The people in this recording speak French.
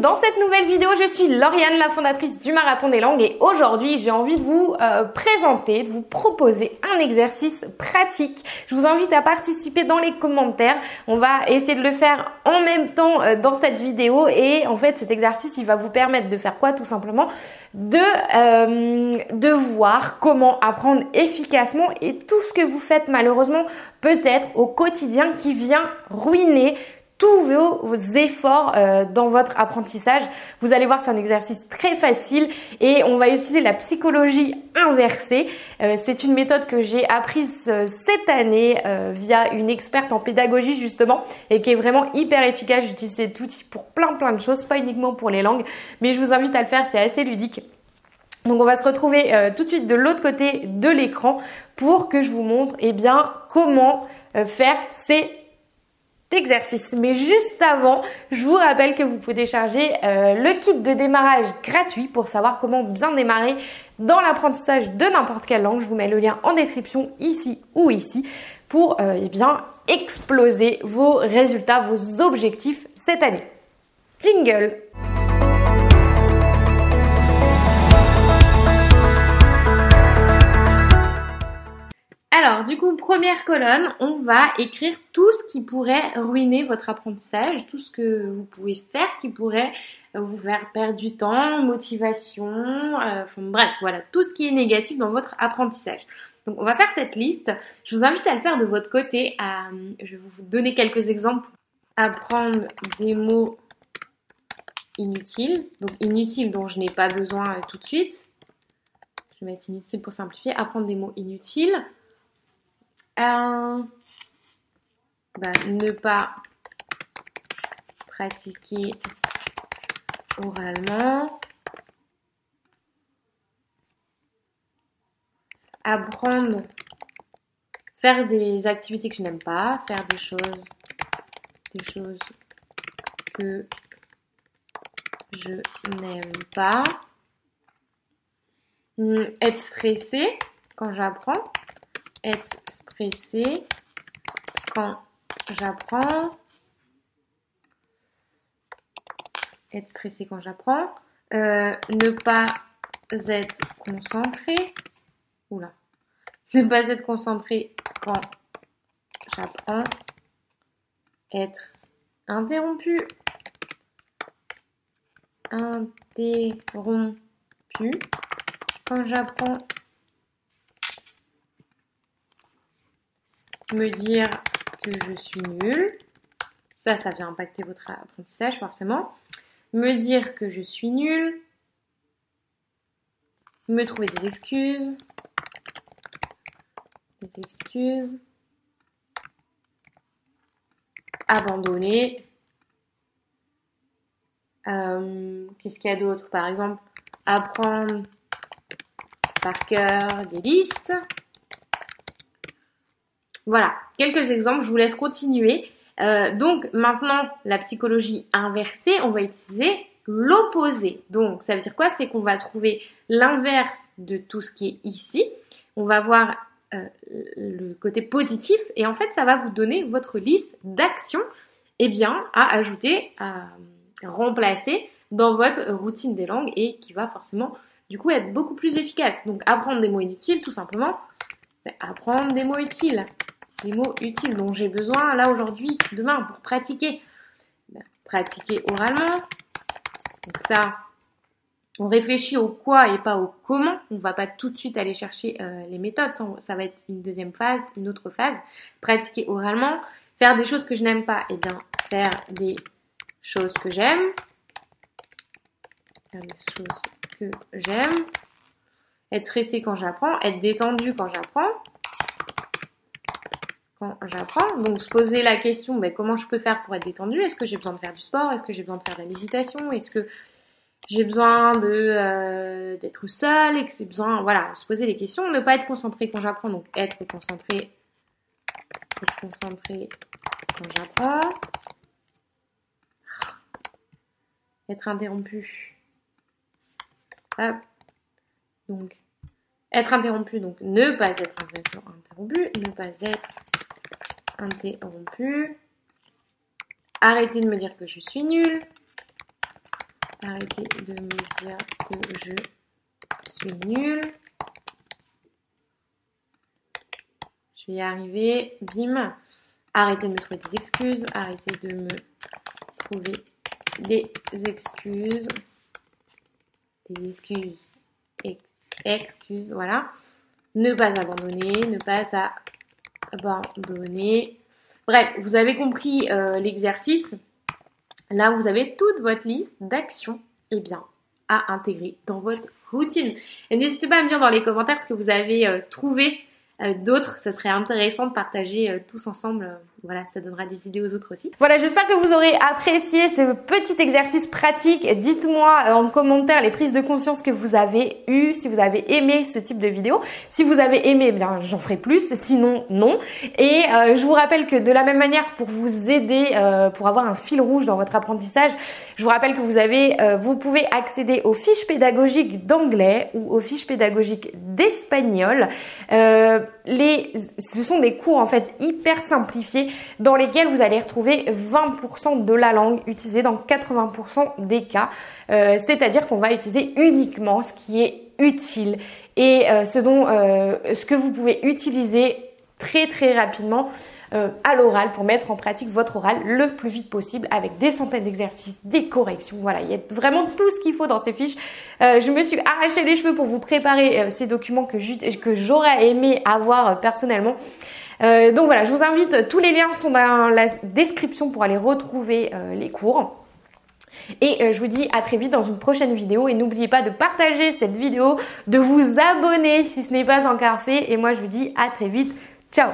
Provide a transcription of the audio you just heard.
dans cette nouvelle vidéo. Je suis Lauriane, la fondatrice du Marathon des Langues et aujourd'hui j'ai envie de vous euh, présenter, de vous proposer un exercice pratique. Je vous invite à participer dans les commentaires. On va essayer de le faire en même temps euh, dans cette vidéo et en fait cet exercice il va vous permettre de faire quoi tout simplement? De, euh, de voir comment apprendre efficacement et tout ce que vous faites malheureusement peut-être au quotidien qui vient ruiner tous vos, efforts euh, dans votre apprentissage. Vous allez voir, c'est un exercice très facile et on va utiliser la psychologie inversée. Euh, c'est une méthode que j'ai apprise euh, cette année via une experte en pédagogie justement et qui est vraiment hyper efficace. J'utilise cet outil pour plein plein de choses, pas uniquement pour les langues, mais je vous invite à le faire, c'est assez ludique. Donc on va se retrouver tout de suite de l'autre côté de l'écran pour que je vous montre eh bien comment faire ces d'exercice. Mais juste avant, je vous rappelle que vous pouvez télécharger euh, le kit de démarrage gratuit pour savoir comment bien démarrer dans l'apprentissage de n'importe quelle langue. Je vous mets le lien en description ici ou ici pour euh, eh bien exploser vos résultats, vos objectifs cette année. Jingle première colonne, on va écrire tout ce qui pourrait ruiner votre apprentissage, tout ce que vous pouvez faire qui pourrait vous faire perdre du temps, motivation, euh, bref, voilà, tout ce qui est négatif dans votre apprentissage. Donc, on va faire cette liste. Je vous invite à le faire de votre côté. je vais vous donner quelques exemples. Apprendre des mots inutiles. Donc, inutiles dont je n'ai pas besoin euh, tout de suite. Je vais mettre inutile pour simplifier. Apprendre des mots inutiles. Un, bah, ne pas pratiquer oralement. Apprendre, faire des activités que je n'aime pas, faire des choses, des choses que je n'aime pas. Hum, être stressé quand j'apprends être quand j'apprends. Être stressé quand j'apprends. Euh, ne pas être concentré. Oula. Ne pas être concentré quand j'apprends. Être interrompu. Interrompu quand j'apprends me dire que je suis nulle. Ça, ça vient impacter votre apprentissage forcément. Me dire que je suis nulle. Me trouver des excuses. Des excuses. Abandonner. Euh, qu'est-ce qu'il y a d'autre? Par exemple, apprendre par cœur des listes. Voilà, quelques exemples, je vous laisse continuer. Euh, donc maintenant, la psychologie inversée, on va utiliser l'opposé. Donc ça veut dire quoi? C'est qu'on va trouver l'inverse de tout ce qui est ici. On va voir euh, le côté positif et en fait ça va vous donner votre liste d'actions eh bien, à ajouter, à remplacer dans votre routine des langues et qui va forcément du coup être beaucoup plus efficace. Donc apprendre des mots inutiles tout simplement. Apprendre des mots utiles des mots utiles dont j'ai besoin là aujourd'hui, demain pour pratiquer. Ben, pratiquer oralement. Donc ça, on réfléchit au quoi et pas au comment. On va pas tout de suite aller chercher euh, les méthodes. Ça va être une deuxième phase, une autre phase. Pratiquer oralement. Faire des choses que je n'aime pas. Et eh bien, faire des choses que j'aime. Faire des choses que j'aime. Être stressé quand j'apprends. Être détendu quand j'apprends quand j'apprends. Donc se poser la question, ben, comment je peux faire pour être détendu Est-ce que j'ai besoin de faire du sport? Est-ce que j'ai besoin de faire de la méditation? Est-ce que j'ai besoin euh, d'être seule? Et que j'ai besoin, voilà, se poser des questions, ne pas être concentré quand j'apprends, donc être concentré, être concentré quand j'apprends, être interrompu, hop, donc être interrompu, donc ne pas être interrompu, ne pas être interrompu. Arrêtez de me dire que je suis nulle. Arrêtez de me dire que je suis nulle. Je vais y arriver. Bim. Arrêtez de me trouver des excuses. Arrêtez de me trouver des excuses. Des excuses. excuses, voilà. Ne pas abandonner. Ne pas abandonner. Bref, vous avez compris euh, l'exercice. Là, vous avez toute votre liste d'actions eh bien, à intégrer dans votre routine. Et n'hésitez pas à me dire dans les commentaires ce que vous avez euh, trouvé euh, d'autres. Ça serait intéressant de partager tous ensemble. Euh, voilà, ça donnera des idées aux autres aussi. Voilà, j'espère que vous aurez apprécié ce petit exercice pratique. Dites-moi en commentaire les prises de conscience que vous avez eues, si vous avez aimé ce type de vidéo. Si vous avez aimé, eh bien j'en ferai plus, sinon non. Et je vous rappelle que de la même manière, pour vous aider, pour avoir un fil rouge dans votre apprentissage, je vous rappelle que vous avez, vous pouvez accéder aux fiches pédagogiques d'anglais ou aux fiches pédagogiques d'espagnol. Euh, les, ce sont des cours en fait hyper simplifiés dans lesquels vous allez retrouver 20% de la langue utilisée dans 80% des cas. Euh, c'est-à-dire qu'on va utiliser uniquement ce qui est utile et euh, ce dont, ce que vous pouvez utiliser très très rapidement euh, à l'oral pour mettre en pratique votre oral le plus vite possible avec des centaines d'exercices, des corrections. Voilà, il y a vraiment tout ce qu'il faut dans ces fiches. Euh, je me suis arraché les cheveux pour vous préparer euh, ces documents que j'aurais aimé avoir personnellement. Donc voilà, je vous invite, tous les liens sont dans la description pour aller retrouver les cours. Et je vous dis à très vite dans une prochaine vidéo. Et n'oubliez pas de partager cette vidéo, de vous abonner si ce n'est pas encore fait. Et moi, je vous dis à très vite. Ciao